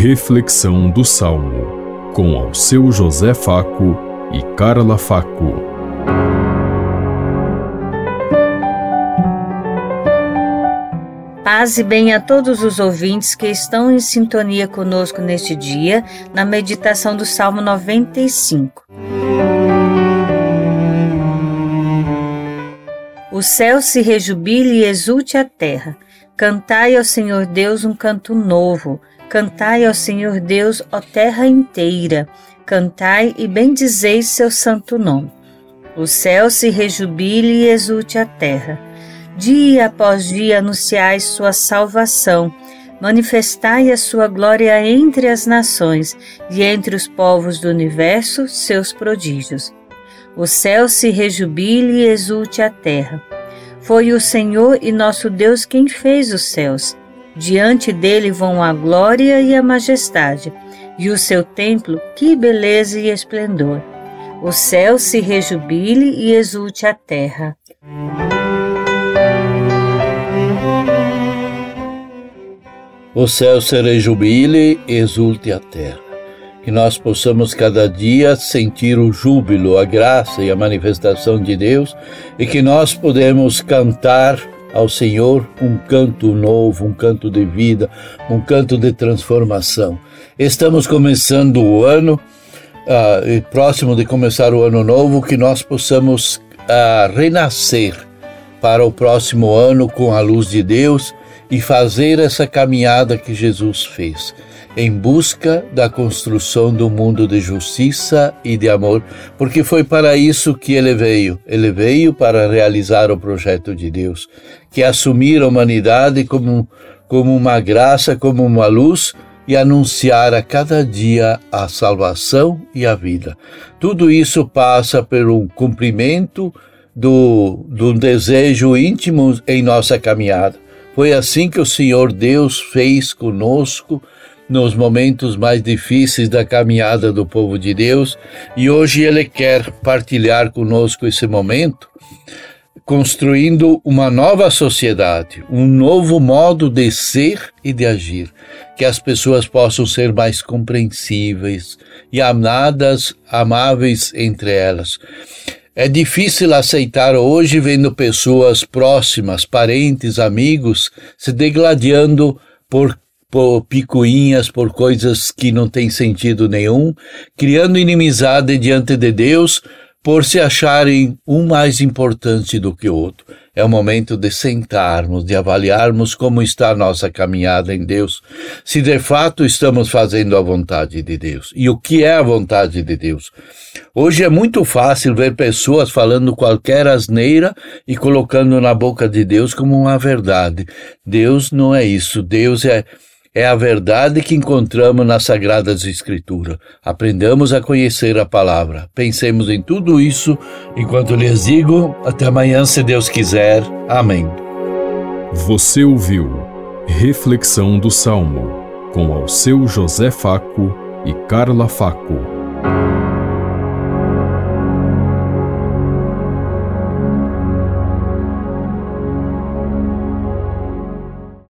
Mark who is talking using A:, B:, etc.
A: Reflexão do Salmo, com ao seu José Faco e Carla Faco.
B: Paz e bem a todos os ouvintes que estão em sintonia conosco neste dia, na meditação do Salmo 95. O céu se rejubile e exulte a terra. Cantai ao Senhor Deus um canto novo Cantai ao Senhor Deus, ó terra inteira, cantai e bendizeis seu santo nome. O céu se rejubile e exulte a terra. Dia após dia anunciai sua salvação, manifestai a sua glória entre as nações e entre os povos do universo seus prodígios. O céu se rejubile e exulte a terra. Foi o Senhor e nosso Deus quem fez os céus Diante dele vão a glória e a majestade, e o seu templo, que beleza e esplendor. O céu se rejubile e exulte a terra.
C: O céu se rejubile e exulte a terra. Que nós possamos cada dia sentir o júbilo, a graça e a manifestação de Deus e que nós podemos cantar ao Senhor um canto novo, um canto de vida, um canto de transformação. Estamos começando o ano, uh, próximo de começar o ano novo, que nós possamos uh, renascer para o próximo ano com a luz de Deus e fazer essa caminhada que Jesus fez em busca da construção do mundo de justiça e de amor, porque foi para isso que ele veio. Ele veio para realizar o projeto de Deus, que é assumir a humanidade como, como uma graça, como uma luz e anunciar a cada dia a salvação e a vida. Tudo isso passa pelo cumprimento do, do desejo íntimo em nossa caminhada. Foi assim que o Senhor Deus fez conosco nos momentos mais difíceis da caminhada do povo de Deus e hoje Ele quer partilhar conosco esse momento, construindo uma nova sociedade, um novo modo de ser e de agir, que as pessoas possam ser mais compreensíveis e amadas, amáveis entre elas. É difícil aceitar hoje vendo pessoas próximas, parentes, amigos se degladiando por por picuinhas, por coisas que não têm sentido nenhum, criando inimizade diante de Deus por se acharem um mais importante do que o outro. É o momento de sentarmos, de avaliarmos como está a nossa caminhada em Deus, se de fato estamos fazendo a vontade de Deus. E o que é a vontade de Deus? Hoje é muito fácil ver pessoas falando qualquer asneira e colocando na boca de Deus como uma verdade. Deus não é isso. Deus é é a verdade que encontramos nas Sagradas Escrituras. Aprendamos a conhecer a palavra. Pensemos em tudo isso enquanto lhes digo. Até amanhã, se Deus quiser. Amém.
A: Você ouviu Reflexão do Salmo com ao seu José Faco e Carla Faco.